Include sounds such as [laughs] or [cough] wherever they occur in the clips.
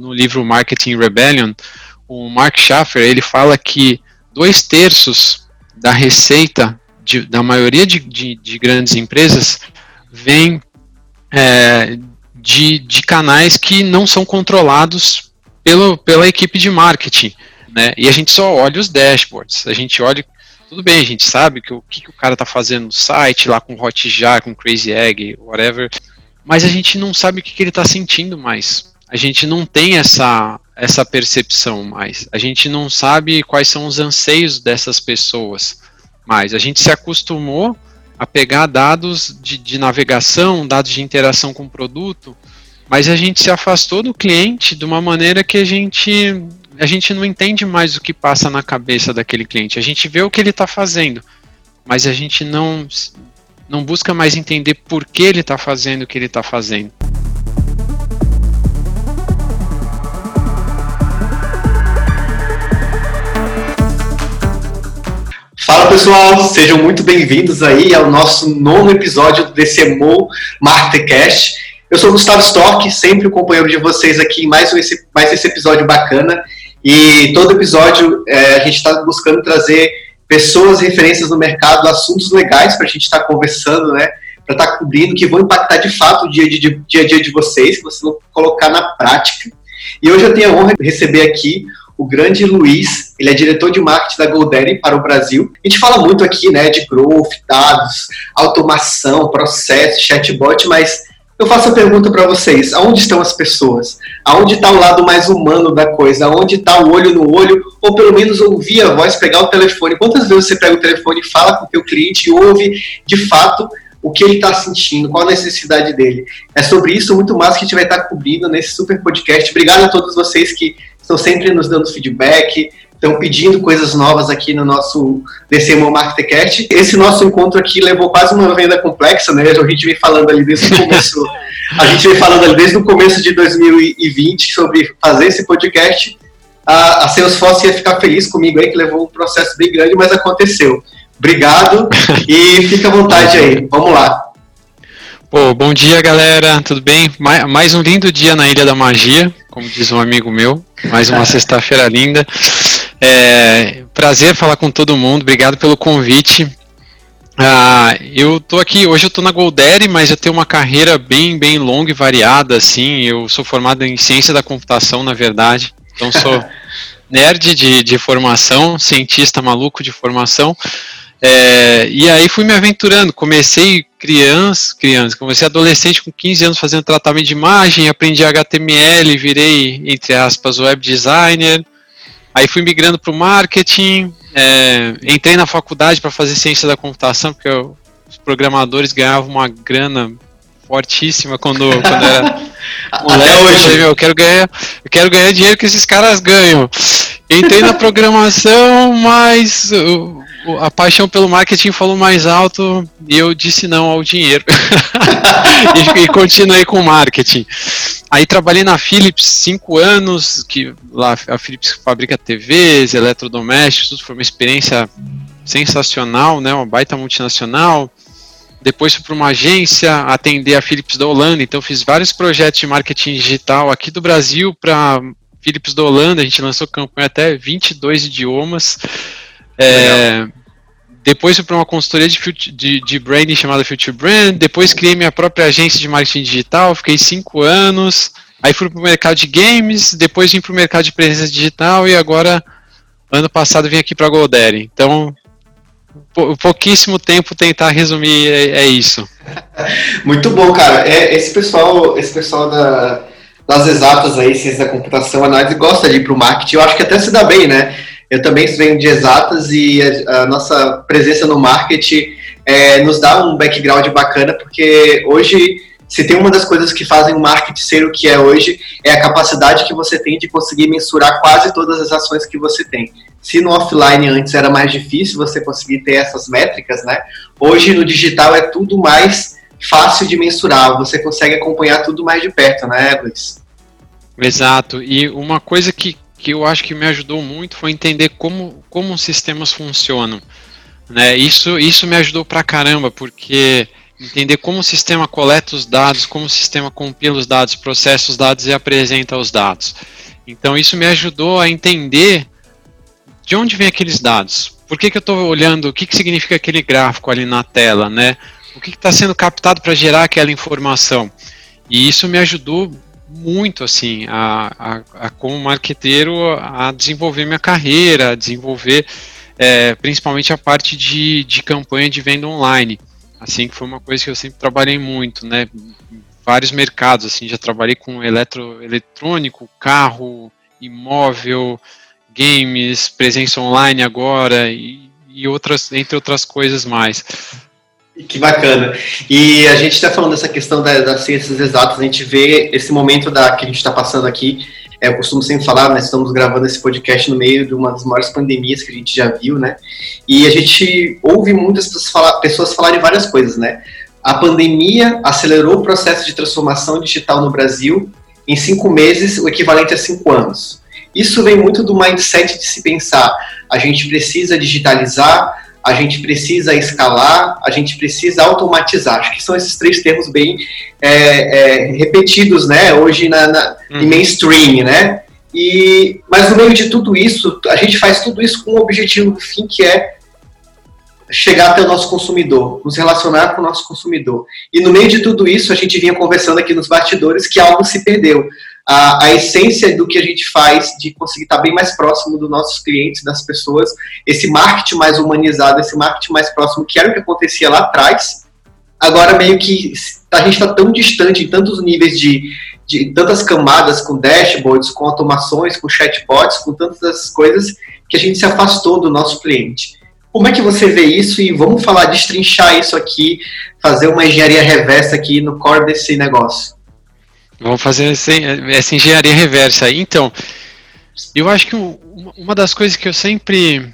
no livro Marketing Rebellion, o Mark Schaffer, ele fala que dois terços da receita de, da maioria de, de, de, grandes empresas vem é, de, canais que não são controlados pelo, pela equipe de marketing. Né? E a gente só olha os dashboards, a gente olha tudo bem, a gente sabe que o que, que o cara está fazendo no site, lá com Hotjar, com Crazy Egg, whatever, mas a gente não sabe o que, que ele está sentindo mais. A gente não tem essa, essa percepção mais. A gente não sabe quais são os anseios dessas pessoas mais. A gente se acostumou a pegar dados de, de navegação, dados de interação com o produto, mas a gente se afastou do cliente de uma maneira que a gente a gente não entende mais o que passa na cabeça daquele cliente. A gente vê o que ele está fazendo, mas a gente não, não busca mais entender por que ele está fazendo o que ele está fazendo. Pessoal, sejam muito bem-vindos aí ao nosso nono episódio do DCMO Marketcast. Eu sou Gustavo Stork, sempre o companheiro de vocês aqui em mais, um, mais esse episódio bacana. E todo episódio é, a gente está buscando trazer pessoas, referências no mercado, assuntos legais para a gente estar tá conversando, né? Para estar tá cobrindo, que vão impactar de fato o dia, dia a dia de vocês, que vocês vão colocar na prática. E hoje eu tenho a honra de receber aqui o grande Luiz, ele é diretor de marketing da GoDaddy para o Brasil. A gente fala muito aqui, né, de growth, dados, automação, processo, chatbot, mas eu faço a pergunta para vocês: aonde estão as pessoas? Aonde está o lado mais humano da coisa? Aonde está o olho no olho? Ou pelo menos ouvir a voz, pegar o telefone? Quantas vezes você pega o telefone e fala com o teu cliente e ouve de fato o que ele está sentindo, qual a necessidade dele? É sobre isso muito mais que a gente vai estar tá cobrindo nesse super podcast. Obrigado a todos vocês que estão sempre nos dando feedback, estão pedindo coisas novas aqui no nosso DCMO Marketcast. Esse nosso encontro aqui levou quase uma venda complexa, né? A gente vem falando ali desde o começo, a gente vem falando ali desde o começo de 2020 sobre fazer esse podcast. A, a Salesforce ia ficar feliz comigo aí, que levou um processo bem grande, mas aconteceu. Obrigado e fica à vontade aí. Vamos lá. Pô, bom dia, galera. Tudo bem? Mais um lindo dia na Ilha da Magia, como diz um amigo meu. Mais uma sexta-feira linda. É, prazer falar com todo mundo, obrigado pelo convite. Ah, eu tô aqui, hoje eu tô na Goldere, mas eu tenho uma carreira bem, bem longa e variada, assim, eu sou formado em ciência da computação, na verdade, então sou [laughs] nerd de, de formação, cientista maluco de formação, é, e aí fui me aventurando, comecei criança, criança, comecei adolescente com 15 anos fazendo tratamento de imagem, aprendi HTML, virei, entre aspas, web designer, Aí fui migrando para o marketing, é, entrei na faculdade para fazer ciência da computação, porque eu, os programadores ganhavam uma grana fortíssima quando, quando era [laughs] moleque. Até hoje. Eu, eu quero ganhar, eu quero ganhar dinheiro que esses caras ganham. Entrei na programação, mas a paixão pelo marketing falou mais alto e eu disse não ao dinheiro. [laughs] e, e, continuei com o marketing. Aí trabalhei na Philips cinco anos, que lá a Philips fabrica TVs, eletrodomésticos, tudo foi uma experiência sensacional, né? Uma baita multinacional. Depois fui para uma agência atender a Philips da Holanda, então fiz vários projetos de marketing digital aqui do Brasil para Philips da Holanda, a gente lançou campanha até 22 idiomas. É, depois fui para uma consultoria de, de, de, branding chamada Future Brand. Depois criei minha própria agência de marketing digital. Fiquei cinco anos. Aí fui para o mercado de games. Depois vim para o mercado de presença digital. E agora, ano passado, vim aqui para a Goldere. Então, pouquíssimo tempo tentar resumir é, é isso. [laughs] Muito bom, cara. É, esse pessoal, esse pessoal da, das exatas aí, ciência da computação, análise, gosta de ir para o marketing. Eu acho que até se dá bem, né? Eu também venho de exatas e a, a nossa presença no marketing é, nos dá um background bacana, porque hoje, se tem uma das coisas que fazem o marketing ser o que é hoje, é a capacidade que você tem de conseguir mensurar quase todas as ações que você tem. Se no offline antes era mais difícil você conseguir ter essas métricas, né? Hoje no digital é tudo mais fácil de mensurar, você consegue acompanhar tudo mais de perto, né, Luiz? Exato. E uma coisa que que eu acho que me ajudou muito foi entender como, como os sistemas funcionam. Né? Isso, isso me ajudou pra caramba, porque entender como o sistema coleta os dados, como o sistema compila os dados, processa os dados e apresenta os dados. Então isso me ajudou a entender de onde vem aqueles dados. Por que, que eu estou olhando, o que, que significa aquele gráfico ali na tela, né? O que está sendo captado para gerar aquela informação. E isso me ajudou muito, assim, a, a, a como marqueteiro, a desenvolver minha carreira, a desenvolver é, principalmente a parte de, de campanha de venda online. Assim, que foi uma coisa que eu sempre trabalhei muito, né? Vários mercados, assim, já trabalhei com eletro, eletrônico, carro, imóvel, games, presença online agora e, e outras, entre outras coisas mais. Que bacana. E a gente está falando dessa questão da, das ciências exatas, a gente vê esse momento da, que a gente está passando aqui. É, eu costumo sempre falar, nós estamos gravando esse podcast no meio de uma das maiores pandemias que a gente já viu, né? E a gente ouve muitas pessoas, falar, pessoas falarem várias coisas, né? A pandemia acelerou o processo de transformação digital no Brasil em cinco meses, o equivalente a cinco anos. Isso vem muito do mindset de se pensar, a gente precisa digitalizar, a gente precisa escalar, a gente precisa automatizar. Acho que são esses três termos bem é, é, repetidos, né, hoje na, na uhum. em mainstream, né? E, mas no meio de tudo isso, a gente faz tudo isso com o objetivo do fim, que é chegar até o nosso consumidor, nos relacionar com o nosso consumidor. E no meio de tudo isso, a gente vinha conversando aqui nos bastidores que algo se perdeu a, a essência do que a gente faz, de conseguir estar bem mais próximo dos nossos clientes, das pessoas, esse marketing mais humanizado, esse marketing mais próximo, que era o que acontecia lá atrás, agora meio que a gente está tão distante em tantos níveis de, de tantas camadas, com dashboards, com automações, com chatbots, com tantas coisas, que a gente se afastou do nosso cliente. Como é que você vê isso? E vamos falar, destrinchar isso aqui, fazer uma engenharia reversa aqui no core desse negócio. Vamos fazer essa engenharia reversa aí. Então, eu acho que uma das coisas que eu sempre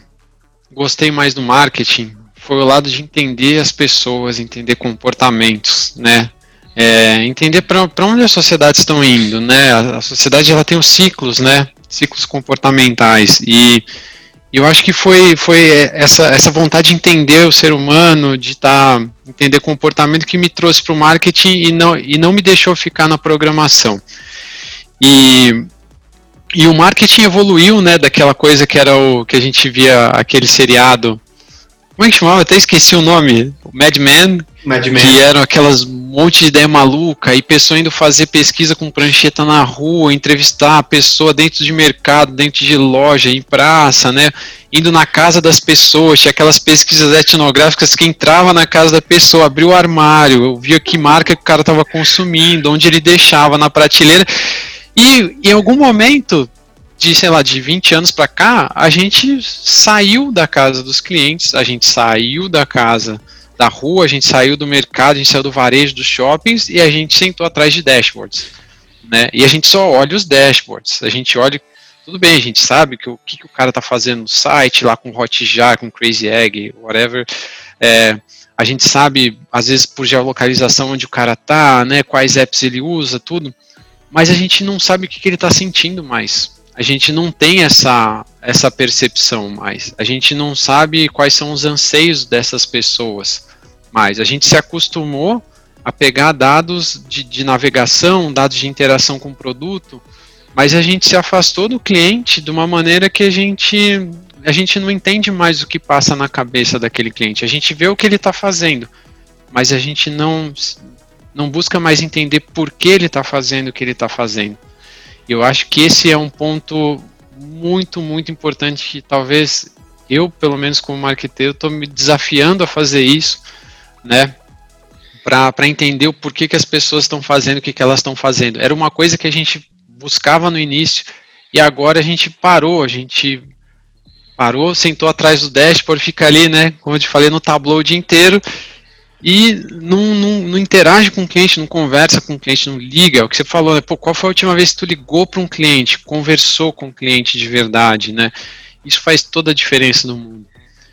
gostei mais do marketing foi o lado de entender as pessoas, entender comportamentos, né? É, entender para onde as sociedades estão indo, né? A, a sociedade ela tem os ciclos, né? Ciclos comportamentais e eu acho que foi, foi essa, essa vontade de entender o ser humano, de tá, entender comportamento que me trouxe para o marketing e não, e não me deixou ficar na programação. E, e o marketing evoluiu, né, daquela coisa que era o que a gente via aquele seriado. Como é que chamava? Até esqueci o nome. Mad Men, Mad Men. Que eram aquelas monte de ideia maluca e pessoa indo fazer pesquisa com prancheta na rua, entrevistar a pessoa dentro de mercado, dentro de loja, em praça, né? Indo na casa das pessoas, tinha aquelas pesquisas etnográficas que entrava na casa da pessoa, abriu o armário, via que marca que o cara estava consumindo, onde ele deixava na prateleira. E em algum momento de, sei lá, de 20 anos para cá, a gente saiu da casa dos clientes, a gente saiu da casa da rua, a gente saiu do mercado, a gente saiu do varejo dos shoppings e a gente sentou atrás de dashboards. Né? E a gente só olha os dashboards. A gente olha. Tudo bem, a gente sabe que o que, que o cara está fazendo no site, lá com Hotjar, com Crazy Egg, whatever. É, a gente sabe, às vezes, por geolocalização onde o cara tá, né, quais apps ele usa, tudo. Mas a gente não sabe o que, que ele está sentindo mais. A gente não tem essa, essa percepção mais. A gente não sabe quais são os anseios dessas pessoas mais. A gente se acostumou a pegar dados de, de navegação, dados de interação com o produto, mas a gente se afastou do cliente de uma maneira que a gente a gente não entende mais o que passa na cabeça daquele cliente. A gente vê o que ele está fazendo, mas a gente não não busca mais entender por que ele está fazendo o que ele está fazendo. Eu acho que esse é um ponto muito, muito importante que talvez eu, pelo menos como marqueteiro, estou me desafiando a fazer isso, né? Para entender o porquê que as pessoas estão fazendo o que, que elas estão fazendo. Era uma coisa que a gente buscava no início e agora a gente parou, a gente parou, sentou atrás do dashboard, fica ali, né? Como eu te falei, no tableau o dia inteiro e não, não, não, interage com o cliente, não conversa com o cliente, não liga. É o que você falou, né? Pô, qual foi a última vez que tu ligou para um cliente, conversou com o cliente de verdade, né? Isso faz toda a diferença no mundo.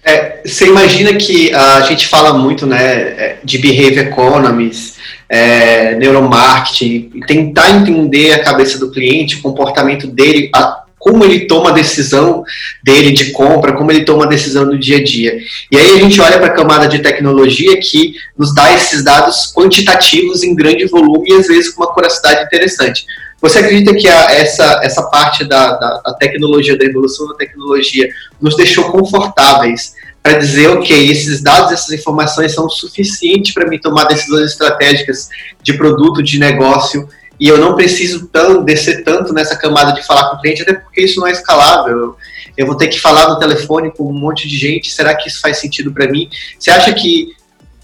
É, você imagina que a gente fala muito né, é, de behavior economies, é, neuromarketing, tentar entender a cabeça do cliente, o comportamento dele, a, como ele toma a decisão dele de compra, como ele toma a decisão no dia a dia. E aí a gente olha para a camada de tecnologia que nos dá esses dados quantitativos em grande volume e às vezes com uma curiosidade interessante. Você acredita que a, essa, essa parte da, da, da, tecnologia, da evolução da tecnologia, nos deixou confortáveis para dizer, ok, esses dados, essas informações são suficientes para mim tomar decisões estratégicas de produto, de negócio, e eu não preciso tão, descer tanto nessa camada de falar com o cliente, até porque isso não é escalável. Eu vou ter que falar no telefone com um monte de gente, será que isso faz sentido para mim? Você acha que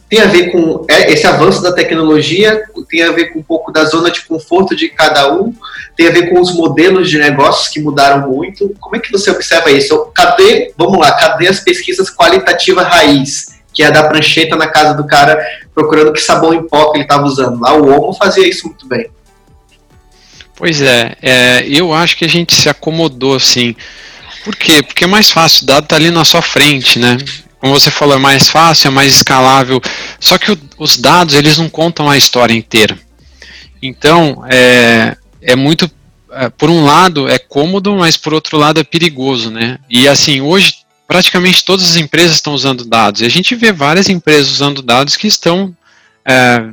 tem a ver com é, esse avanço da tecnologia, tem a ver com um pouco da zona de conforto de cada um, tem a ver com os modelos de negócios que mudaram muito. Como é que você observa isso? Cadê, vamos lá, cadê as pesquisas qualitativas raiz, que é da prancheta na casa do cara procurando que sabão em pó que ele estava usando? Lá o Omo fazia isso muito bem. Pois é, é, eu acho que a gente se acomodou assim. Por quê? Porque é mais fácil, o dado está ali na sua frente, né? como você falou, é mais fácil, é mais escalável. Só que o, os dados, eles não contam a história inteira. Então, é, é muito. É, por um lado, é cômodo, mas por outro lado, é perigoso, né? E assim, hoje, praticamente todas as empresas estão usando dados. E a gente vê várias empresas usando dados que estão é,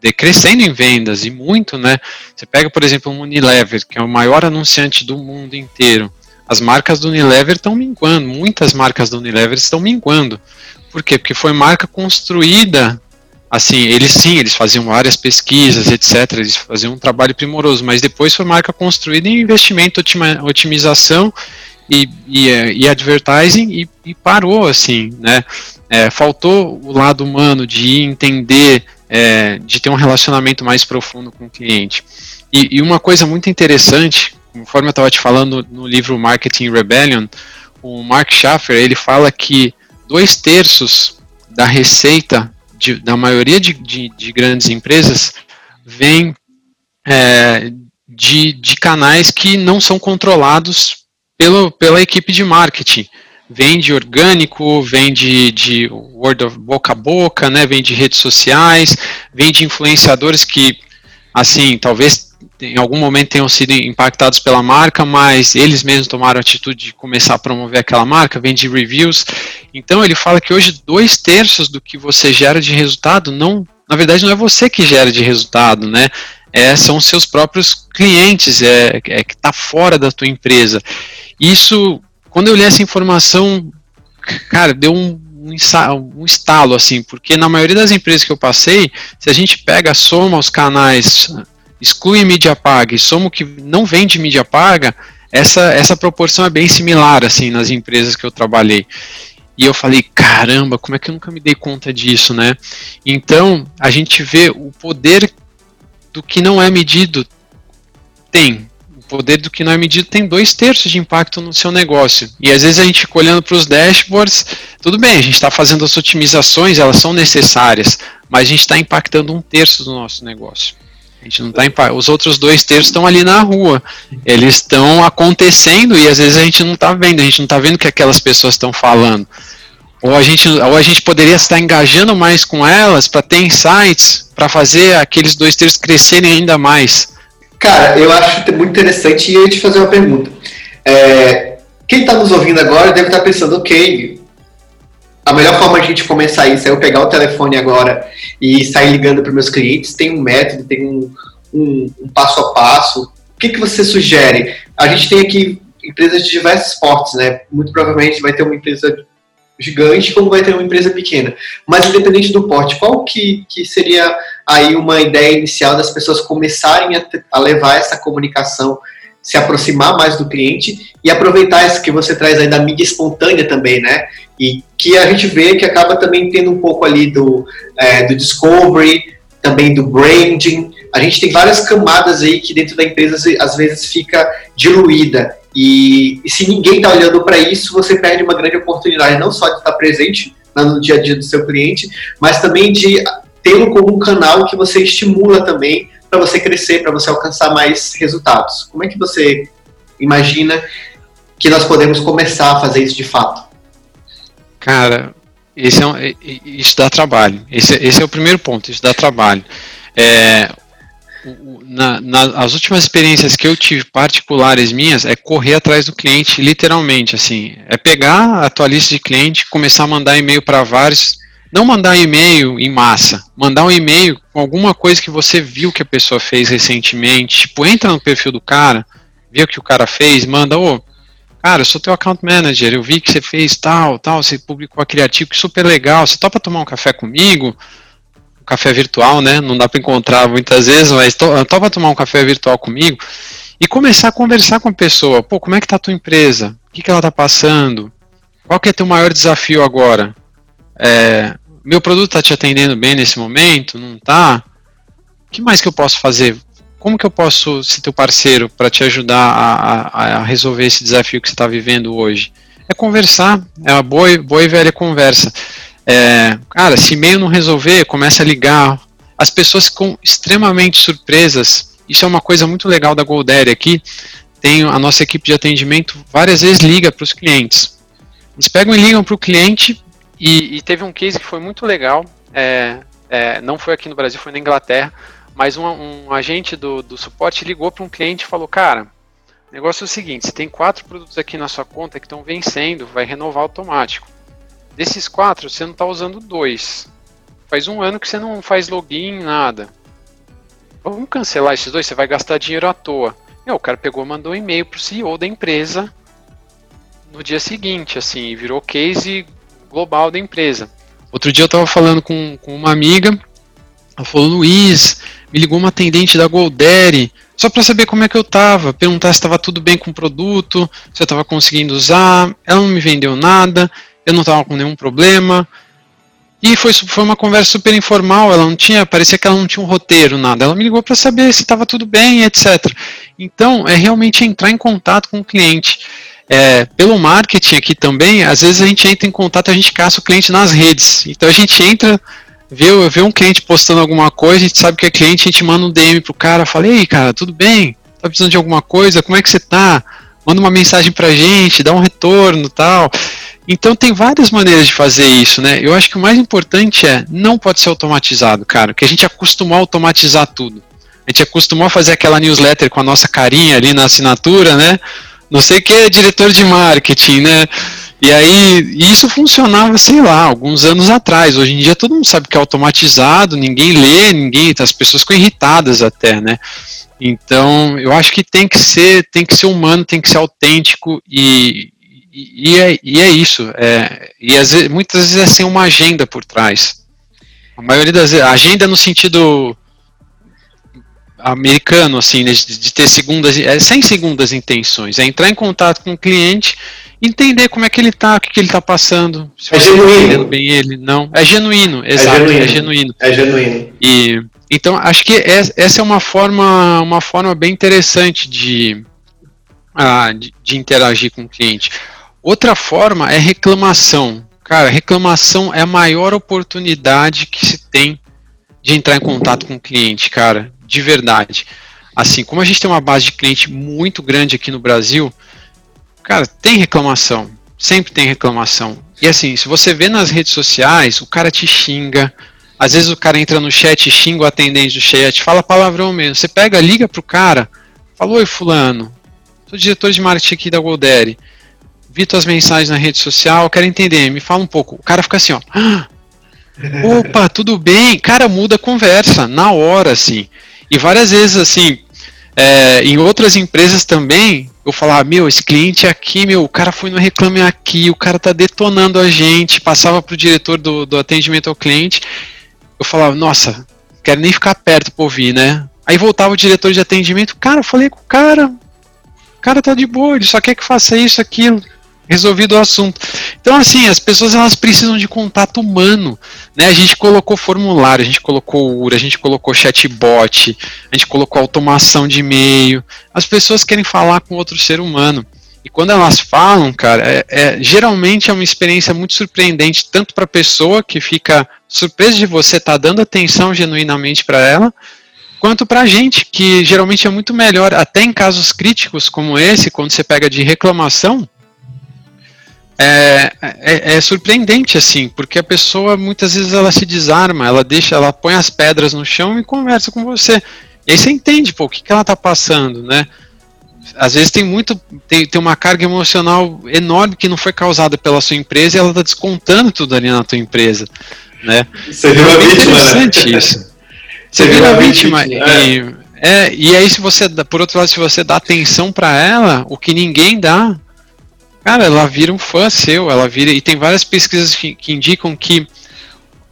decrescendo em vendas, e muito, né? Você pega, por exemplo, o Unilever, que é o maior anunciante do mundo inteiro as marcas do Unilever estão minguando, muitas marcas do Unilever estão minguando. Por quê? Porque foi marca construída, assim, eles sim, eles faziam várias pesquisas, etc, eles faziam um trabalho primoroso, mas depois foi marca construída em investimento, otimização e, e, e advertising e, e, parou, assim, né? É, faltou o lado humano de entender, é, de ter um relacionamento mais profundo com o cliente. E, e uma coisa muito interessante conforme eu estava te falando no livro Marketing Rebellion, o Mark Schaffer ele fala que dois terços da receita de, da maioria de, de, de, grandes empresas vem é, de, canais que não são controlados pelo, pela equipe de marketing. Vem de orgânico, vem de, word of boca a boca, né, vem de redes sociais, vem de influenciadores que, assim, talvez em algum momento tenham sido impactados pela marca, mas eles mesmos tomaram a atitude de começar a promover aquela marca, vem de reviews. Então ele fala que hoje dois terços do que você gera de resultado não, na verdade, não é você que gera de resultado, né? É, são seus próprios clientes, é, é que está fora da tua empresa. Isso, quando eu li essa informação, cara, deu um um estalo, assim, porque na maioria das empresas que eu passei, se a gente pega, soma os canais exclui mídia paga e soma o que não vende mídia paga, essa, essa proporção é bem similar assim nas empresas que eu trabalhei. E eu falei, caramba, como é que eu nunca me dei conta disso, né? Então, a gente vê o poder do que não é medido tem. Poder do que não é medido tem dois terços de impacto no seu negócio. E às vezes a gente olhando para os dashboards, tudo bem, a gente está fazendo as otimizações, elas são necessárias, mas a gente está impactando um terço do nosso negócio. A gente não tá em Os outros dois terços estão ali na rua. Eles estão acontecendo e às vezes a gente não está vendo, a gente não está vendo o que aquelas pessoas estão falando. Ou a, gente, ou a gente poderia estar engajando mais com elas para ter insights, para fazer aqueles dois terços crescerem ainda mais. Cara, eu acho muito interessante e eu ia te fazer uma pergunta. É, quem está nos ouvindo agora deve estar tá pensando, ok, a melhor forma de a gente começar isso é eu pegar o telefone agora e sair ligando para meus clientes. Tem um método, tem um, um, um, passo a passo. O que, que você sugere? A gente tem aqui empresas de diversos portes, né? Muito provavelmente vai ter uma empresa gigante como vai ter uma empresa pequena. Mas independente do porte, qual que, que seria aí uma ideia inicial das pessoas começarem a, a levar essa comunicação se aproximar mais do cliente e aproveitar isso que você traz aí da mídia espontânea também, né? E que a gente vê que acaba também tendo um pouco ali do, é, do discovery, também do branding. A gente tem várias camadas aí que dentro da empresa às vezes fica diluída. E, e se ninguém está olhando para isso, você perde uma grande oportunidade, não só de estar presente no dia a dia do seu cliente, mas também de tê-lo como um canal que você estimula também para você crescer, para você alcançar mais resultados. Como é que você imagina que nós podemos começar a fazer isso de fato? Cara, esse é um, isso dá trabalho. Esse, esse é o primeiro ponto, isso dá trabalho. É, na, na, as últimas experiências que eu tive particulares minhas é correr atrás do cliente, literalmente, assim, é pegar a tua lista de cliente, começar a mandar e-mail para vários, não mandar e-mail em massa, mandar um e-mail com alguma coisa que você viu que a pessoa fez recentemente, tipo, entra no perfil do cara, vê o que o cara fez, manda, ô, cara, eu sou teu account manager, eu vi que você fez tal, tal, você publicou aquele artigo super legal, você topa tomar um café comigo? Café virtual, né? Não dá para encontrar muitas vezes, mas to, topa tomar um café virtual comigo e começar a conversar com a pessoa. Pô, como é que tá a tua empresa? O que, que ela tá passando? Qual que é teu maior desafio agora? É, meu produto tá te atendendo bem nesse momento? Não tá? O que mais que eu posso fazer? como que eu posso ser teu parceiro para te ajudar a, a, a, resolver esse desafio que você está vivendo hoje? É conversar, é uma boa, boa e velha conversa. É, cara, se e-mail não resolver, começa a ligar. As pessoas ficam extremamente surpresas. Isso é uma coisa muito legal da Goldere aqui. Tem a nossa equipe de atendimento várias vezes liga para os clientes. Eles pegam e ligam para o cliente e, e, teve um case que foi muito legal. É, é, não foi aqui no Brasil, foi na Inglaterra mas um, um agente do, do suporte ligou para um cliente e falou: Cara, o negócio é o seguinte: você tem quatro produtos aqui na sua conta que estão vencendo, vai renovar automático. Desses quatro, você não está usando dois. Faz um ano que você não faz login, nada. Vamos cancelar esses dois, você vai gastar dinheiro à toa. E o cara pegou mandou um e-mail para o CEO da empresa no dia seguinte, assim, virou case global da empresa. Outro dia eu estava falando com, com uma amiga, ela falou, Luiz, me ligou uma atendente da Goldere, só para saber como é que eu tava, perguntar se estava tudo bem com o produto, se eu estava conseguindo usar. Ela não me vendeu nada, eu não estava com nenhum problema. E foi, foi uma conversa super informal, ela não tinha, parecia que ela não tinha um roteiro, nada. Ela me ligou para saber se estava tudo bem, etc. Então, é realmente entrar em contato com o cliente. É, pelo marketing aqui também, às vezes a gente entra em contato, a gente caça o cliente nas redes. Então a gente entra vê, vê um cliente postando alguma coisa, a gente sabe que é cliente, a gente manda um DM pro cara, fala, ei cara, tudo bem? Tá precisando de alguma coisa? Como é que você tá? Manda uma mensagem pra gente, dá um retorno tal. Então tem várias maneiras de fazer isso, né? Eu acho que o mais importante é, não pode ser automatizado, cara, que a gente acostumou a automatizar tudo. A gente acostumou a fazer aquela newsletter com a nossa carinha ali na assinatura, né? Não sei o que é diretor de marketing, né? E aí, isso funcionava, sei lá, alguns anos atrás. Hoje em dia todo mundo sabe que é automatizado, ninguém lê, ninguém, as pessoas ficam irritadas até, né? Então, eu acho que tem que ser, tem que ser humano, tem que ser autêntico e, e, e é, e é isso. É, e às vezes, muitas vezes é sem uma agenda por trás. A maioria das vezes, agenda no sentido americano, assim, né, de, de ter segundas, é, sem segundas intenções, é entrar em contato com o cliente entender como é que ele tá, o que, que ele tá passando. Se é tá genuíno. bem ele, não. É genuíno, é exato, é genuíno. É genuíno. É genuíno. E, então, acho que essa é uma forma, uma forma bem interessante de, ah, de, de interagir com o cliente. Outra forma é reclamação. Cara, reclamação é a maior oportunidade que se tem de entrar em contato com o cliente, cara, de verdade. Assim, como a gente tem uma base de cliente muito grande aqui no Brasil, Cara, tem reclamação. Sempre tem reclamação. E assim, se você vê nas redes sociais, o cara te xinga. Às vezes o cara entra no chat xinga o atendente do chat, fala palavrão mesmo. Você pega, liga pro cara, fala, oi fulano, sou diretor de marketing aqui da Goldere. Vi tuas mensagens na rede social, quero entender, me fala um pouco. O cara fica assim, ó. Ah, [laughs] opa, tudo bem? Cara, muda a conversa, na hora, assim. E várias vezes, assim, é, em outras empresas também, eu falava, meu, esse cliente aqui, meu, o cara foi no Reclame Aqui, o cara tá detonando a gente, passava pro diretor do, do atendimento ao cliente, eu falava, nossa, quero nem ficar perto pra ouvir, né? Aí voltava o diretor de atendimento, cara, eu falei com o cara, o cara tá de boa, ele só quer que faça isso, aquilo resolvido o assunto. Então, assim, as pessoas elas precisam de contato humano. Né? A gente colocou formulário, a gente colocou URA, a gente colocou chatbot, a gente colocou automação de e-mail. As pessoas querem falar com outro ser humano. E quando elas falam, cara, é, é geralmente é uma experiência muito surpreendente, tanto para a pessoa que fica surpresa de você estar tá dando atenção genuinamente para ela, quanto para a gente, que geralmente é muito melhor, até em casos críticos como esse, quando você pega de reclamação, é, é, é, surpreendente assim, porque a pessoa muitas vezes ela se desarma, ela deixa, ela põe as pedras no chão e conversa com você. E aí você entende, pô, o que, que ela tá passando, né? Às vezes tem muito, tem, tem uma carga emocional enorme que não foi causada pela sua empresa e ela tá descontando tudo ali na tua empresa, né? Você viu a é vítima, né? interessante isso. [laughs] Você viu a vítima, e, é, e aí se você, por outro lado, se você dá atenção para ela, o que ninguém dá, cara, ela vira um fã seu, ela vira, e tem várias pesquisas que, que indicam que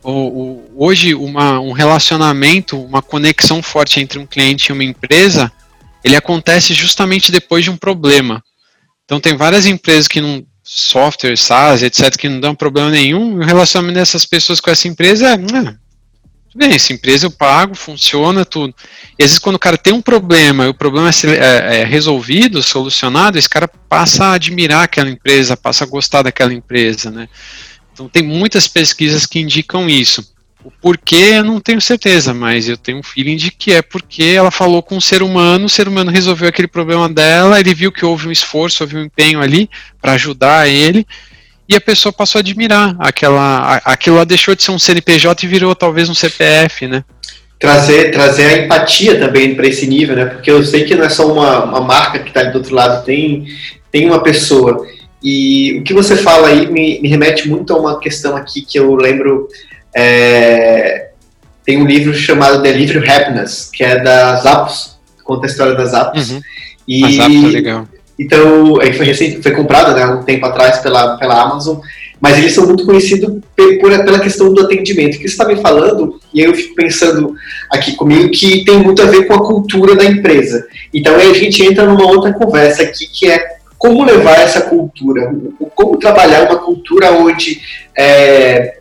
o, o, hoje uma, um relacionamento, uma conexão forte entre um cliente e uma empresa, ele acontece justamente depois de um problema. Então tem várias empresas que não software, SaaS, etc, que não dão problema nenhum, e o relacionamento dessas pessoas com essa empresa é, ah, tudo bem, essa empresa eu pago, funciona tudo. E às vezes quando o cara tem um problema e o problema é, é, é resolvido, solucionado, esse cara passa a admirar aquela empresa, passa a gostar daquela empresa, né? Então tem muitas pesquisas que indicam isso. O porquê eu não tenho certeza, mas eu tenho um feeling de que é porque ela falou com um ser humano, o ser humano resolveu aquele problema dela, ele viu que houve um esforço, houve um empenho ali para ajudar ele, e a pessoa passou a admirar aquela, aquilo lá deixou de ser um CNPJ e virou talvez um CPF, né? Trazer, trazer a empatia também para esse nível, né? Porque eu sei que não é só uma, uma marca que está ali do outro lado, tem, tem uma pessoa. E o que você fala aí me, me remete muito a uma questão aqui que eu lembro. É, tem um livro chamado Delivery Happiness, que é da Zappos, conta a história das Zappos. Uhum. E, a Zappos é legal. Então, foi, recente, foi comprado né, um tempo atrás pela, pela Amazon, mas eles são muito conhecidos pela questão do atendimento. O que você está me falando, e eu fico pensando aqui comigo, que tem muito a ver com a cultura da empresa. Então aí a gente entra numa outra conversa aqui, que é como levar essa cultura, como trabalhar uma cultura onde é,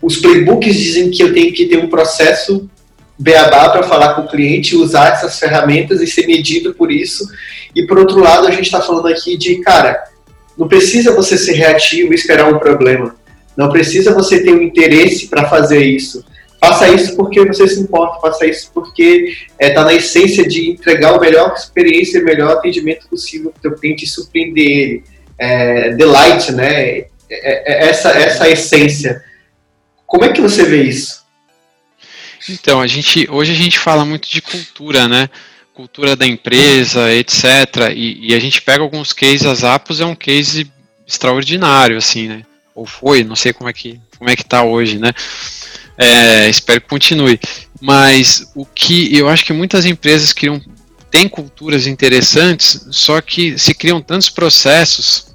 os playbooks dizem que eu tenho que ter um processo beabá para falar com o cliente, usar essas ferramentas e ser medido por isso. E por outro lado, a gente está falando aqui de, cara, não precisa você ser reativo e esperar um problema. Não precisa você ter um interesse para fazer isso. Faça isso porque você se importa, faça isso porque está é, tá na essência de entregar o melhor experiência, o melhor atendimento possível para o teu cliente e surpreender ele. É, delight, né? É, é, essa, essa essência. Como é que você vê isso? Então, a gente, hoje a gente fala muito de cultura, né? Cultura da empresa, etc. E, e a gente pega alguns cases, as Apos é um case extraordinário, assim, né? Ou foi, não sei como é que, como é que tá hoje, né? É, espero que continue. Mas o que eu acho que muitas empresas criam têm culturas interessantes, só que se criam tantos processos,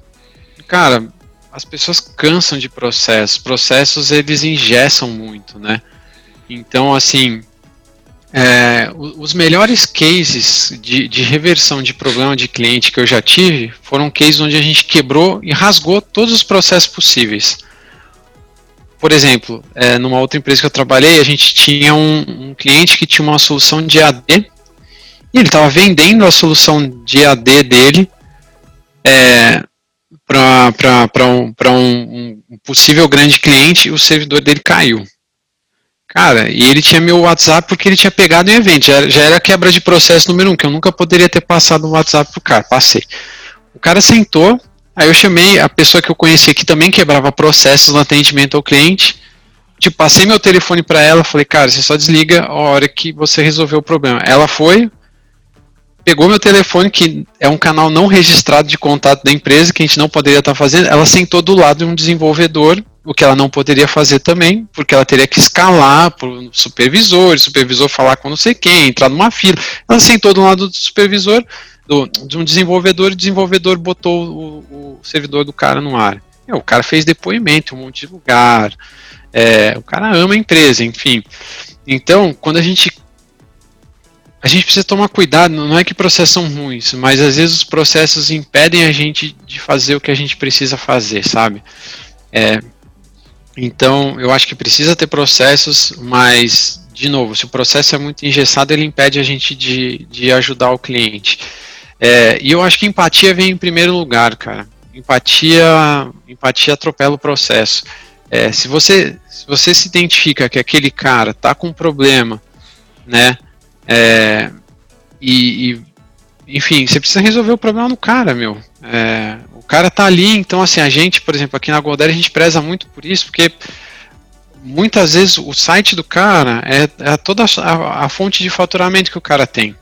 cara, as pessoas cansam de processos. Processos eles ingessam muito, né? Então, assim, é, os melhores cases de, de, reversão de problema de cliente que eu já tive foram cases onde a gente quebrou e rasgou todos os processos possíveis por exemplo, é, numa outra empresa que eu trabalhei, a gente tinha um, um cliente que tinha uma solução de AD e ele estava vendendo a solução de AD dele é, para um, um, um possível grande cliente e o servidor dele caiu. Cara, e ele tinha meu WhatsApp porque ele tinha pegado em evento. Já, já era quebra de processo número um, que eu nunca poderia ter passado um WhatsApp pro cara. Passei. O cara sentou, Aí eu chamei a pessoa que eu conhecia que também quebrava processos no atendimento ao cliente. Tipo, passei meu telefone para ela, falei, cara, você só desliga a hora que você resolveu o problema. Ela foi, pegou meu telefone, que é um canal não registrado de contato da empresa, que a gente não poderia estar fazendo, ela sentou do lado de um desenvolvedor, o que ela não poderia fazer também, porque ela teria que escalar para o supervisor, supervisor falar com não sei quem, entrar numa fila. Ela sentou do lado do supervisor, do, de um desenvolvedor, e o desenvolvedor botou o, o servidor do cara no ar. o cara fez depoimento em um monte de lugar. É, o cara ama a empresa, enfim. Então, quando a gente. A gente precisa tomar cuidado, não é que processos são ruins, mas às vezes os processos impedem a gente de fazer o que a gente precisa fazer, sabe? É, então, eu acho que precisa ter processos, mas, de novo, se o processo é muito engessado, ele impede a gente de, de ajudar o cliente. É, e eu acho que empatia vem em primeiro lugar, cara. Empatia, empatia atropela o processo. É, se você se você se identifica que aquele cara tá com um problema, né? É, e, e, enfim, você precisa resolver o problema do cara, meu. É, cara tá ali, então assim, a gente, por exemplo, aqui na Goldera a gente preza muito por isso, porque muitas vezes o site do cara é, é toda a, a, fonte de faturamento que o cara tem,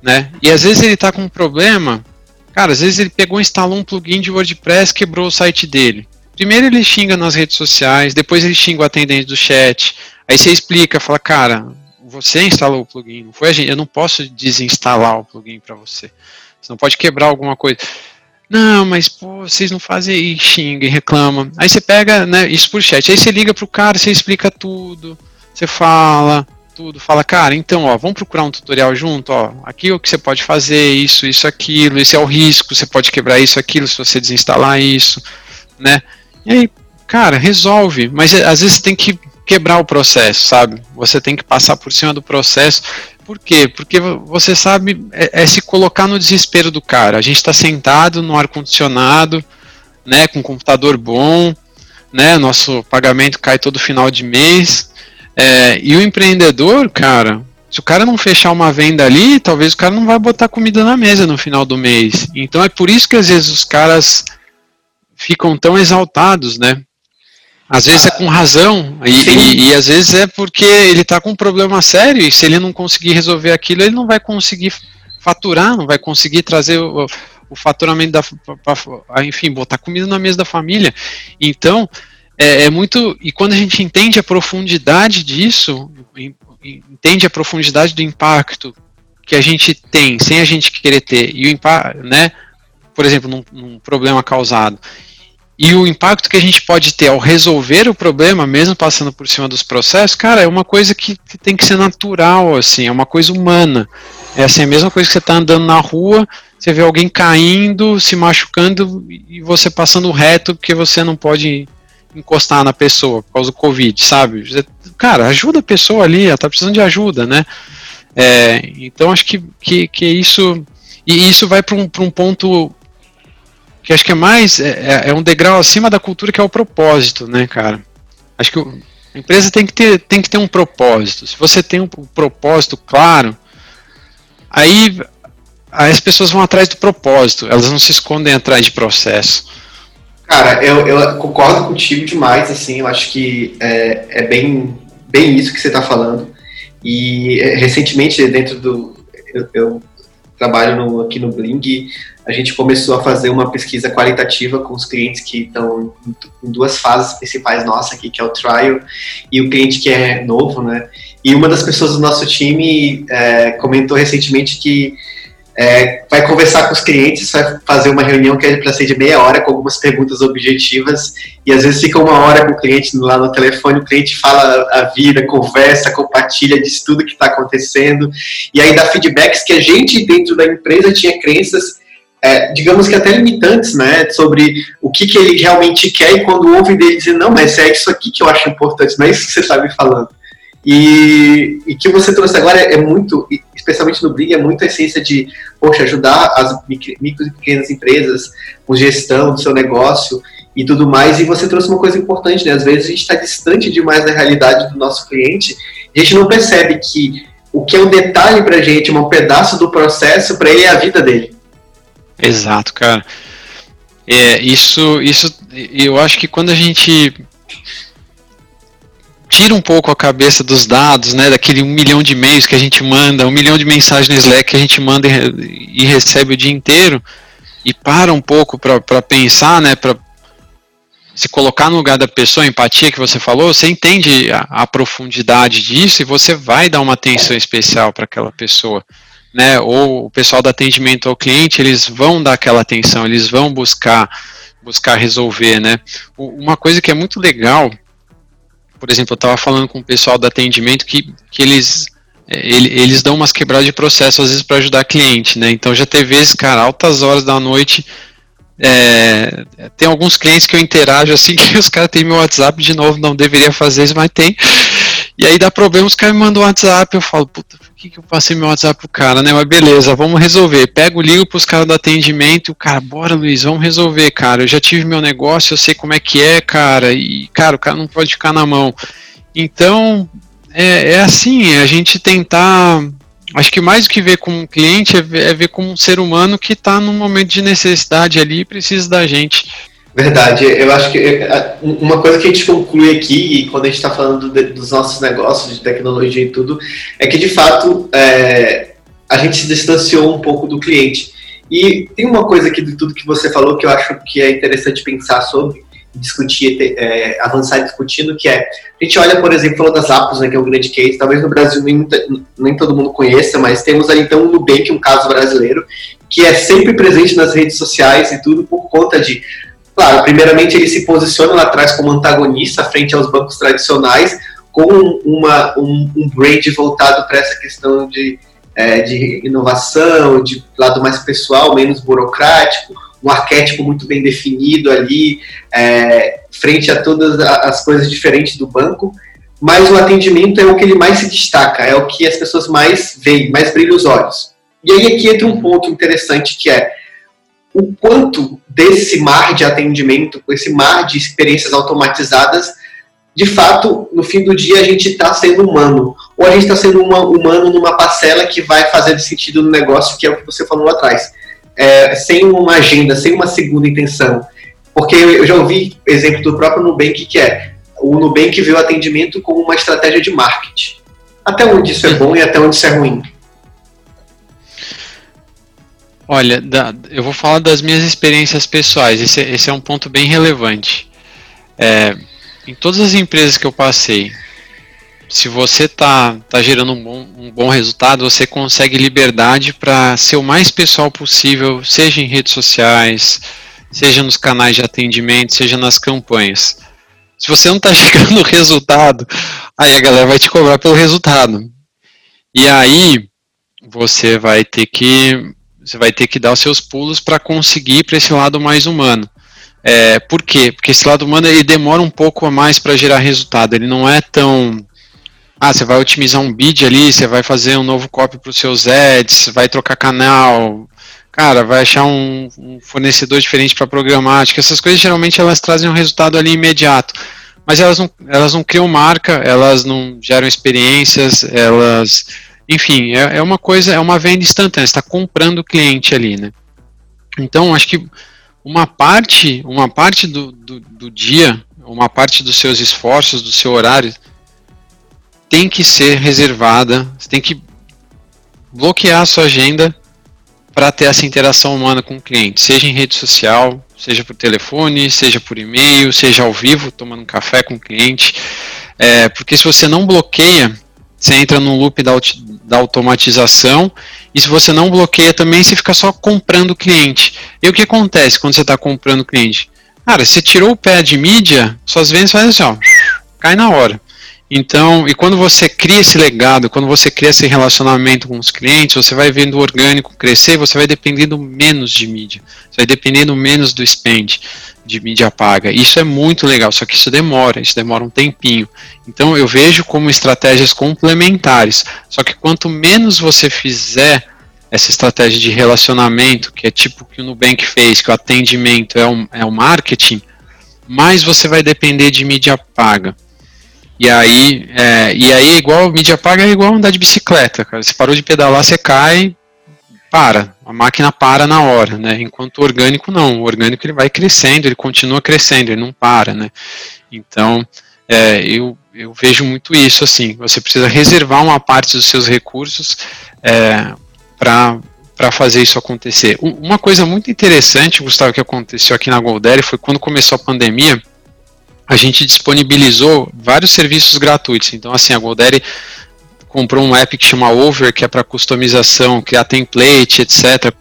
né? E às vezes ele está com um problema, cara, às vezes ele pegou, instalou um plugin de WordPress, quebrou o site dele. Primeiro ele xinga nas redes sociais, depois ele xinga o atendente do chat, aí você explica, fala, cara, você instalou o plugin, não foi a gente, eu não posso desinstalar o plugin para você. Você não pode quebrar alguma coisa. Não, mas pô, vocês não fazem e xinga e reclama. Aí você pega, né, isso por chat. Aí você liga pro cara, você explica tudo, você fala tudo, fala, cara, então, ó, vamos procurar um tutorial junto, ó. Aqui é o que você pode fazer, isso, isso, aquilo, esse é o risco, você pode quebrar isso, aquilo, se você desinstalar isso, né? E aí, cara, resolve. Mas às vezes você tem que quebrar o processo, sabe? Você tem que passar por cima do processo. Por quê? Porque você sabe, é, é se colocar no desespero do cara. A gente está sentado no ar-condicionado, né, com um computador bom, né, nosso pagamento cai todo final de mês. É, e o empreendedor, cara, se o cara não fechar uma venda ali, talvez o cara não vai botar comida na mesa no final do mês. Então é por isso que às vezes os caras ficam tão exaltados, né? Às vezes é com razão, e, e, e, às vezes é porque ele está com um problema sério, e se ele não conseguir resolver aquilo, ele não vai conseguir faturar, não vai conseguir trazer o, o faturamento da. Pra, enfim, botar comida na mesa da família. Então, é, é, muito. E quando a gente entende a profundidade disso, entende a profundidade do impacto que a gente tem, sem a gente querer ter, e o impacto, né? Por exemplo, num, num problema causado e o impacto que a gente pode ter ao resolver o problema, mesmo passando por cima dos processos, cara, é uma coisa que, tem que ser natural, assim, é uma coisa humana. É assim, a mesma coisa que você está andando na rua, você vê alguém caindo, se machucando e você passando reto porque você não pode encostar na pessoa por causa do Covid, sabe? Cara, ajuda a pessoa ali, ela está precisando de ajuda, né? É, então acho que, que, que isso. E isso vai para um, um ponto que acho que é mais, é, é, é, um degrau acima da cultura que é o propósito, né, cara? Acho que o, a empresa tem que, ter, tem que ter um propósito. Se você tem um, um propósito claro, aí, aí, as pessoas vão atrás do propósito, elas não se escondem atrás de processo. Cara, eu, eu concordo contigo demais, assim, eu acho que é, é bem, bem isso que você está falando. E é, recentemente, dentro do. Eu, eu trabalho no, aqui no Bling, a gente começou a fazer uma pesquisa qualitativa com os clientes que estão em duas fases principais nossa aqui, que é o trial e o cliente que é novo, né? E uma das pessoas do nosso time é, comentou recentemente que é, vai conversar com os clientes, vai fazer uma reunião que é para ser de meia hora com algumas perguntas objetivas e às vezes fica uma hora com o cliente lá no telefone, o cliente fala a vida, conversa, compartilha, diz tudo que está acontecendo e aí dá feedbacks que a gente dentro da empresa tinha crenças é, digamos que até limitantes, né, sobre o que, que ele realmente quer e quando ouve dele dizer, não, mas é isso aqui que eu acho importante, não é isso que você está me falando. E, e que você trouxe agora é, muito, especialmente no Brig, é muito a essência de, poxa, ajudar as micro, micro e pequenas empresas com gestão do seu negócio e tudo mais. E você trouxe uma coisa importante, né? Às vezes a gente está distante demais da realidade do nosso cliente, a gente não percebe que o que é um detalhe para a gente, um pedaço do processo, para ele é a vida dele. Exato, cara. É, isso, isso, eu acho que quando a gente tira um pouco a cabeça dos dados, né, daquele um milhão de e-mails que a gente manda, um milhão de mensagens no Slack que a gente manda e, e recebe o dia inteiro, e para um pouco para pensar, né, para se colocar no lugar da pessoa, a empatia que você falou, você entende a, a profundidade disso e você vai dar uma atenção especial para aquela pessoa né, ou o pessoal do atendimento ao cliente, eles vão dar aquela atenção, eles vão buscar buscar resolver, né? Uma coisa que é muito legal, por exemplo, eu estava falando com o pessoal do atendimento que, que eles é, eles dão umas quebradas de processo às vezes para ajudar cliente, né? Então já teve vezes, cara, altas horas da noite, é, tem alguns clientes que eu interajo assim [laughs] que os caras têm meu WhatsApp de novo, não deveria fazer isso, mas tem. E aí dá problema, os caras me mandam um WhatsApp, eu falo, puta, que, que eu passei meu WhatsApp pro cara, né? Mas beleza, vamos resolver. Pego, ligo pros caras do atendimento e o cara, bora Luiz, vamos resolver, cara. Eu já tive meu negócio, eu sei como é que é, cara. E, cara, o cara não pode ficar na mão. Então, é, é assim, é a gente tentar. Acho que mais do que ver como um cliente é ver, é ver como um ser humano que está num momento de necessidade ali e precisa da gente. Verdade, eu acho que uma coisa que a gente conclui aqui, quando a gente está falando dos nossos negócios de tecnologia e tudo, é que de fato é, a gente se distanciou um pouco do cliente. E tem uma coisa aqui de tudo que você falou que eu acho que é interessante pensar sobre, discutir, é, avançar discutindo, que é, a gente olha, por exemplo, falou das Apos, né, que é um grande case, talvez no Brasil nem, nem todo mundo conheça, mas temos ali então o Nubank, um caso brasileiro, que é sempre presente nas redes sociais e tudo por conta de, claro, primeiramente ele se posiciona lá atrás como antagonista frente aos bancos tradicionais, com uma, um, um brand voltado para essa questão de, é, de inovação, de lado mais pessoal, menos burocrático, um arquétipo muito bem definido ali, é, frente a todas as coisas diferentes do banco, mas o atendimento é o que ele mais se destaca, é o que as pessoas mais veem, mais brilham os olhos. E aí aqui entra um ponto interessante que é o quanto desse mar de atendimento, esse mar de experiências automatizadas, de fato, no fim do dia a gente está sendo humano, ou a gente está sendo uma, humano numa parcela que vai fazer sentido no negócio, que é o que você falou lá atrás é, sem uma agenda, sem uma segunda intenção. Porque eu já ouvi exemplo do próprio Nubank, que é o Nubank vê o atendimento como uma estratégia de marketing. Até onde isso é bom e até onde isso é ruim? Olha, da, eu vou falar das minhas experiências pessoais. Esse, esse é um ponto bem relevante. É, em todas as empresas que eu passei, se você tá, tá gerando um bom, um bom resultado, você consegue liberdade para ser o mais pessoal possível, seja em redes sociais, seja nos canais de atendimento, seja nas campanhas. Se você não está [laughs] chegando resultado, aí a galera vai te cobrar pelo resultado. E aí você vai ter que você vai ter que dar os seus pulos para conseguir para esse lado mais humano. É, por quê? Porque esse lado humano ele demora um pouco a mais para gerar resultado. Ele não é tão ah, você vai otimizar um bid ali, você vai fazer um novo copy para os seus ads, vai trocar canal, cara, vai achar um, um fornecedor diferente para programática. Essas coisas geralmente elas trazem um resultado ali imediato, mas elas não, elas não criam marca, elas não geram experiências, elas, enfim, é, é uma coisa, é uma venda instantânea. Está comprando o cliente ali, né? Então, acho que uma parte, uma parte do, do, do dia, uma parte dos seus esforços, do seu horário tem que ser reservada, você tem que bloquear a sua agenda para ter essa interação humana com o cliente, seja em rede social, seja por telefone, seja por e-mail, seja ao vivo, tomando um café com o cliente. É, porque se você não bloqueia, você entra no loop da, da automatização, e se você não bloqueia também, você fica só comprando cliente. E o que acontece quando você está comprando cliente? Cara, você tirou o pé de mídia, suas vendas fazem assim, ó, cai na hora. Então, e quando você cria esse legado, quando você cria esse relacionamento com os clientes, você vai vendo o orgânico crescer, você vai dependendo menos de mídia, você vai dependendo menos do spend de mídia paga. Isso é muito legal, só que isso demora, isso demora um tempinho. Então, eu vejo como estratégias complementares. Só que quanto menos você fizer essa estratégia de relacionamento, que é tipo o que o Nubank fez, que o atendimento é o, é o marketing, mais você vai depender de mídia paga. E aí, é, e aí igual mídia paga é igual andar de bicicleta, cara. Você parou de pedalar, você cai, para, a máquina para na hora, né? Enquanto o orgânico não, o orgânico ele vai crescendo, ele continua crescendo, ele não para, né? Então, é, eu, eu vejo muito isso assim. Você precisa reservar uma parte dos seus recursos é, para fazer isso acontecer. Uma coisa muito interessante, Gustavo, que aconteceu aqui na Goldere foi quando começou a pandemia a gente disponibilizou vários serviços gratuitos. Então, assim, a Goldere comprou um app que chama Over, que é para customização, criar template, etc.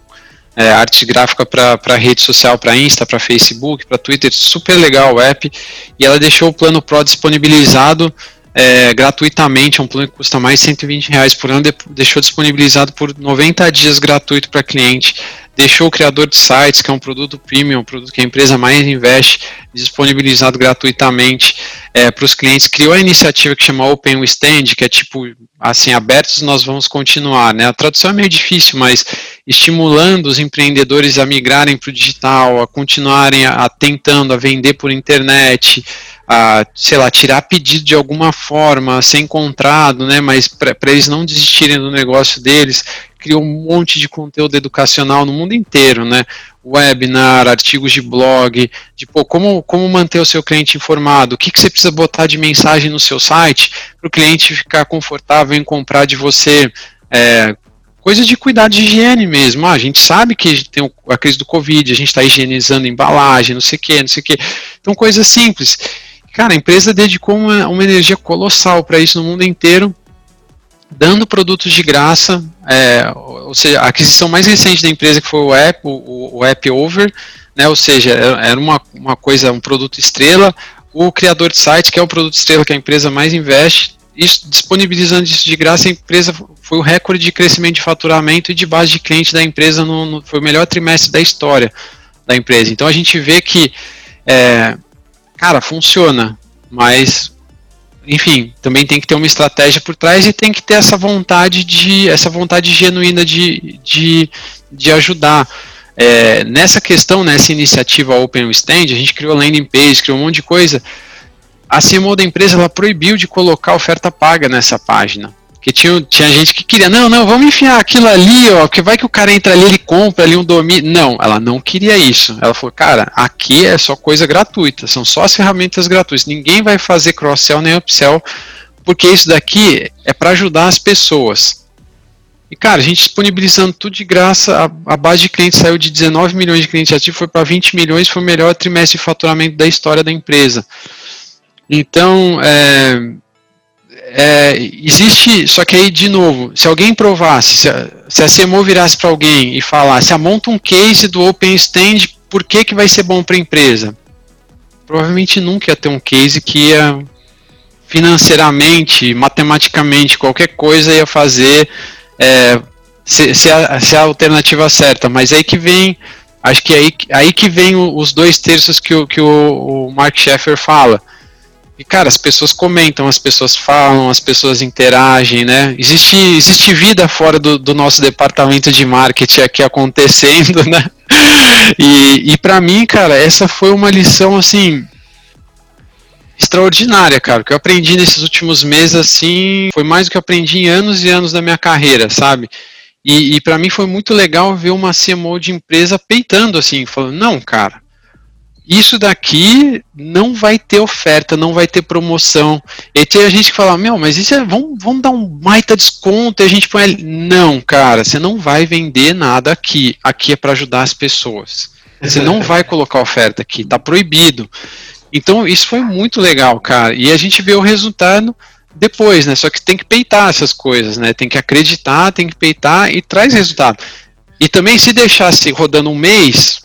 É, arte gráfica para rede social, para Insta, para Facebook, para Twitter, super legal o app. E ela deixou o plano Pro disponibilizado é, gratuitamente, é um plano que custa mais de 120 reais por ano, deixou disponibilizado por 90 dias gratuito para cliente deixou o criador de sites, que é um produto premium, um produto que a empresa mais investe, disponibilizado gratuitamente é, para os clientes. Criou a iniciativa que chama Open Stand, que é tipo assim, abertos nós vamos continuar. Né? A tradução é meio difícil, mas estimulando os empreendedores a migrarem para o digital, a continuarem a, a tentando a vender por internet, a, sei lá, tirar pedido de alguma forma, ser encontrado, né, mas para eles não desistirem do negócio deles, criou um monte de conteúdo educacional no mundo inteiro, né? Webinar, artigos de blog, de pô, como, como manter o seu cliente informado, o que, que você precisa botar de mensagem no seu site para o cliente ficar confortável em comprar de você. É, coisas de cuidado de higiene mesmo. Ah, a gente sabe que tem a crise do Covid, a gente está higienizando embalagem, não sei o que, não sei o que. Então, coisas simples. Cara, a empresa dedicou uma, uma energia colossal para isso no mundo inteiro dando produtos de graça, é, ou seja, a aquisição mais recente da empresa que foi o App, o, o App Over, né, ou seja, era uma, uma coisa, um produto estrela, o criador de sites, que é o produto estrela que a empresa mais investe, isso, disponibilizando isso de graça, a empresa foi o recorde de crescimento de faturamento e de base de cliente da empresa, no, no foi o melhor trimestre da história da empresa. Então a gente vê que, é, cara, funciona, mas enfim, também tem que ter uma estratégia por trás e tem que ter essa vontade de essa vontade genuína de, de, de ajudar. É, nessa questão, nessa iniciativa Open Stand, a gente criou landing page, criou um monte de coisa. A CMO da empresa ela proibiu de colocar oferta paga nessa página. Porque tinha, tinha gente que queria, não, não, vamos enfiar aquilo ali, ó, porque vai que o cara entra ali, ele compra ali um domínio. Não, ela não queria isso. Ela falou, cara, aqui é só coisa gratuita, são só as ferramentas gratuitas. Ninguém vai fazer cross-sell nem upsell, porque isso daqui é para ajudar as pessoas. E, cara, a gente disponibilizando tudo de graça, a, a, base de clientes saiu de 19 milhões de clientes ativos, foi para 20 milhões, foi o melhor trimestre de faturamento da história da empresa. Então, é, é, existe, só que aí, de novo, se alguém provasse, se a, se a CMO virasse para alguém e falasse, monta um case do Open Stand, por que, que vai ser bom para a empresa? Provavelmente nunca ia ter um case que ia financeiramente, matematicamente, qualquer coisa ia fazer é, se, se, a, se a alternativa certa, mas aí que vem acho que é aí, aí que vem os dois terços que o, que o, o Mark Sheffer fala. E, cara, as pessoas comentam, as pessoas falam, as pessoas interagem, né? Existe, existe vida fora do, do nosso departamento de marketing aqui acontecendo, [laughs] né? E, e para mim, cara, essa foi uma lição, assim, extraordinária, cara. Que eu aprendi nesses últimos meses, assim, foi mais do que eu aprendi em anos e anos da minha carreira, sabe? E, e para mim foi muito legal ver uma CMO de empresa peitando, assim, falando, não, cara, isso daqui não vai ter oferta, não vai ter promoção. E tem a gente que fala, meu, mas isso é, vamos, vamos dar um baita desconto e a gente põe ali. Não, cara, você não vai vender nada aqui. Aqui é para ajudar as pessoas. Você não vai [laughs] colocar oferta aqui, tá proibido. Então isso foi muito legal, cara. E a gente vê o resultado depois, né? Só que tem que peitar essas coisas, né? Tem que acreditar, tem que peitar e traz resultado. E também se deixasse rodando um mês,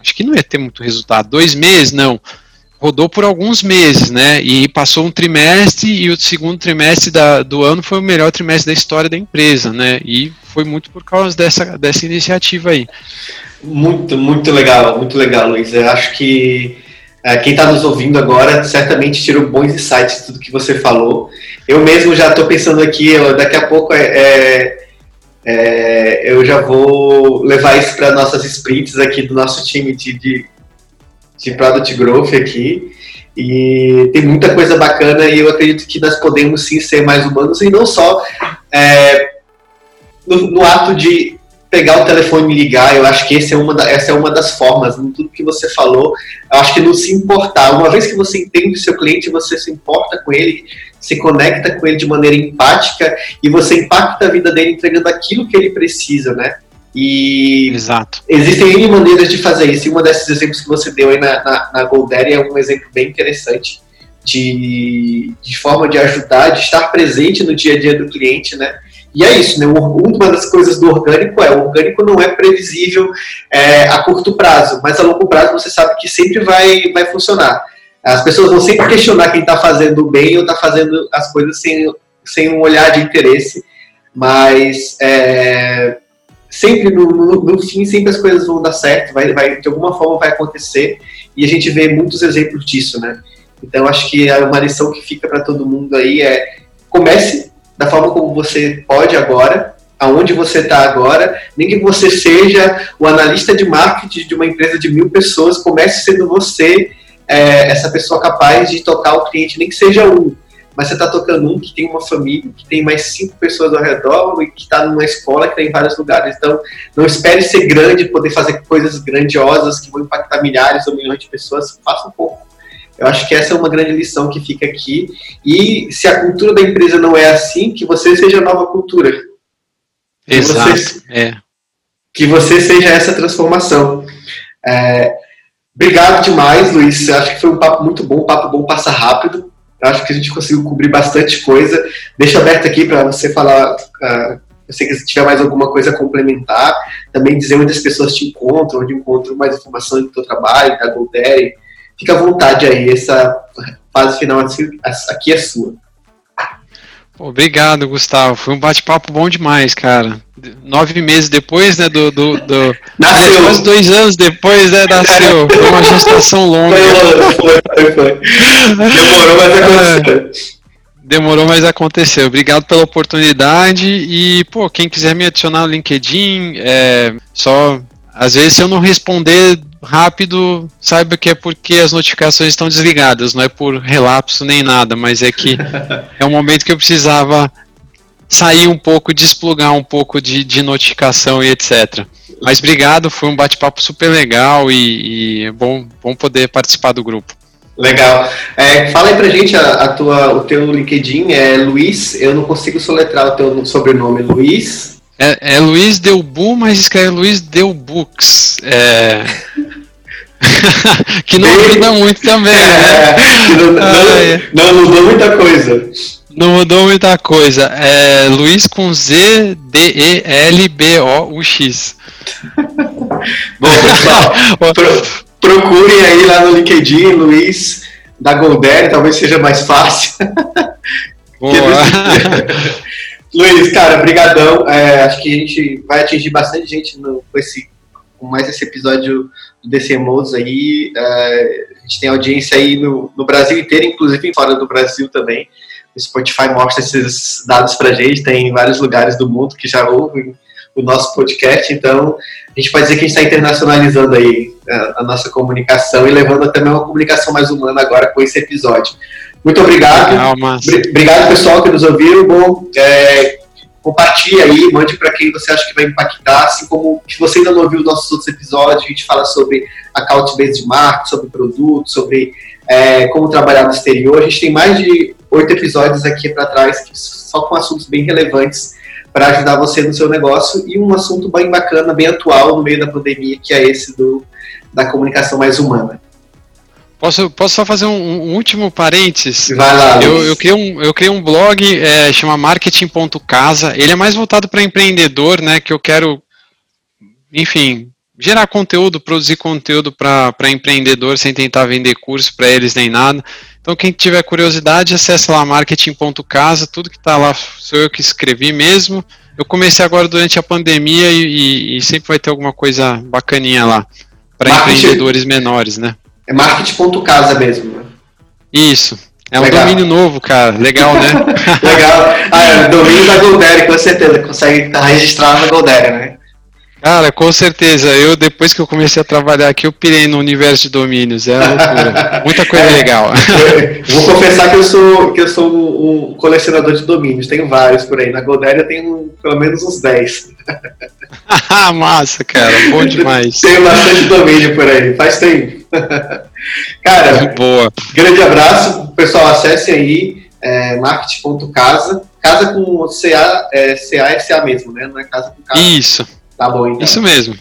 acho que não ia ter muito resultado. Dois meses, não. Rodou por alguns meses, né? E passou um trimestre e o segundo trimestre da, do ano foi o melhor trimestre da história da empresa, né? E foi muito por causa dessa, dessa iniciativa aí. Muito, muito legal, muito legal, Luiz. Eu acho que é, quem está nos ouvindo agora certamente tirou bons insights de tudo que você falou. Eu mesmo já estou pensando aqui, daqui a pouco é, é é, eu já vou levar isso para nossas sprints aqui do nosso time de, de, de Product Growth aqui. E tem muita coisa bacana e eu acredito que nós podemos sim ser mais humanos e não só é, no, no, ato de pegar o telefone e ligar. Eu acho que esse é uma da, essa é uma das formas, tudo que você falou. Eu acho que não se importar. Uma vez que você entende o seu cliente, você se importa com ele, se conecta com ele de maneira empática e você impacta a vida dele entregando aquilo que ele precisa, né? E Exato. existem N maneiras de fazer isso. E uma desses exemplos que você deu aí na, na, na Goldere é um exemplo bem interessante de, de forma de ajudar, de estar presente no dia a dia do cliente, né? E é isso, né? Uma das coisas do orgânico é o orgânico não é previsível é, a curto prazo, mas a longo prazo você sabe que sempre vai, vai funcionar. As pessoas vão sempre questionar quem está fazendo bem ou está fazendo as coisas sem, sem um olhar de interesse, mas é, sempre no, no, no, fim, sempre as coisas vão dar certo, vai, vai, de alguma forma vai acontecer, e a gente vê muitos exemplos disso, né? Então acho que uma lição que fica para todo mundo aí é comece da forma como você pode agora, aonde você está agora, nem que você seja o analista de marketing de uma empresa de mil pessoas, comece sendo você é, essa pessoa capaz de tocar o cliente, nem que seja um, mas você está tocando um que tem uma família, que tem mais cinco pessoas ao redor e que está numa escola que tem tá em vários lugares. Então, não espere ser grande, poder fazer coisas grandiosas que vão impactar milhares ou milhões de pessoas. Faça um pouco. Eu acho que essa é uma grande lição que fica aqui. E se a cultura da empresa não é assim, que você seja a nova cultura. Exato. Que você, é. que você seja essa transformação. É, obrigado demais, Luiz. Acho que foi um papo muito bom, um papo bom passa rápido. Acho que a gente conseguiu cobrir bastante coisa. Deixa aberto aqui para você falar. Uh, se você tiver mais alguma coisa a complementar, também dizer onde as pessoas te encontram, onde encontram mais informação do teu trabalho, da Goldere. Fica à vontade aí, essa fase final aqui é sua. Obrigado, Gustavo. Foi um bate-papo bom demais, cara. Nove meses depois, né, do... do, do... Nasceu. Quase dois anos depois, né, nasceu. [laughs] Foi uma gestação longa. Foi, foi, foi. Demorou, mas aconteceu. Demorou, mas aconteceu. Obrigado pela oportunidade e, pô, quem quiser me adicionar no LinkedIn, é só... Às vezes, se eu não responder rápido, saiba que é porque as notificações estão desligadas, não é por relapso nem nada, mas é que [laughs] é um momento que eu precisava sair um pouco, desplugar um pouco de, de notificação e etc. Mas obrigado, foi um bate-papo super legal e, e é bom, bom poder participar do grupo. Legal. É, fala aí pra gente a, a, tua, o teu LinkedIn é Luiz, eu não consigo soletrar o teu sobrenome, Luiz. É, é Luiz Delbu, mas escreve Luiz Delbux. É... [laughs] que não ajuda muito também, né? [laughs] não, não, não, mudou muita coisa. Não mudou muita coisa. É Luiz com Z, D, E, L, B, O, U, X. [laughs] Bom, pessoal, pro, procurem aí lá no LinkedIn, Luiz da Goldere, talvez seja mais fácil. Luiz, cara, brigadão. É, acho que a gente vai atingir bastante gente no, com, esse, com mais esse episódio do DC Modes aí. É, a gente tem audiência aí no, no Brasil inteiro, inclusive fora do Brasil também. O Spotify mostra esses dados pra gente, tem vários lugares do mundo que já ouvem o nosso podcast, então a gente pode dizer que a gente está internacionalizando aí a, a, nossa comunicação e levando até uma comunicação mais humana agora com esse episódio. Muito obrigado. Calma. Obrigado, pessoal, que nos ouviu. Bom, é, compartilhe aí, mande para quem você acha que vai impactar, assim como se você ainda não ouviu nossos outros episódios, a gente fala sobre account based marketing, sobre produto, sobre é, como trabalhar no exterior. A gente tem mais de oito episódios aqui para trás, só com assuntos bem relevantes para ajudar você no seu negócio e um assunto bem bacana, bem atual no meio da pandemia, que é esse do, da comunicação mais humana. Posso, posso só fazer um, um último parênteses? Vai lá. Eu, eu, criei um, eu criei um blog, é, chama marketing.casa. Ele é mais voltado para empreendedor, né? Que eu quero, enfim, gerar conteúdo, produzir conteúdo para empreendedor sem tentar vender curso para eles nem nada. Então, quem tiver curiosidade, acesse lá marketing.casa. Tudo que está lá sou eu que escrevi mesmo. Eu comecei agora durante a pandemia e, e, e sempre vai ter alguma coisa bacaninha lá para empreendedores menores, né? É marketing.casa mesmo, né? Isso. É um Legal. domínio novo, cara. Legal, né? [laughs] Legal. Ah, é o domínio da Goldere, com certeza. Consegue estar registrado na Goldere, né? Cara, com certeza. Eu, depois que eu comecei a trabalhar aqui, eu pirei no universo de domínios. É loucura. [laughs] Muita coisa é, legal. [laughs] vou confessar que eu sou, que eu sou um, colecionador de domínios. Tenho vários por aí. Na Goldere eu tenho pelo menos uns 10. [laughs] Massa, cara. Bom demais. Tenho bastante domínio por aí. Faz tempo. cara, boa. grande abraço. Pessoal, acesse aí é, marketing.casa. Casa com CA, é, CA mesmo, né? Não é casa com casa. Isso. Tá bom, então. Isso mesmo.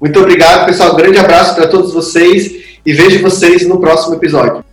Muito obrigado, pessoal. Grande abraço para todos vocês e vejo vocês no próximo episódio.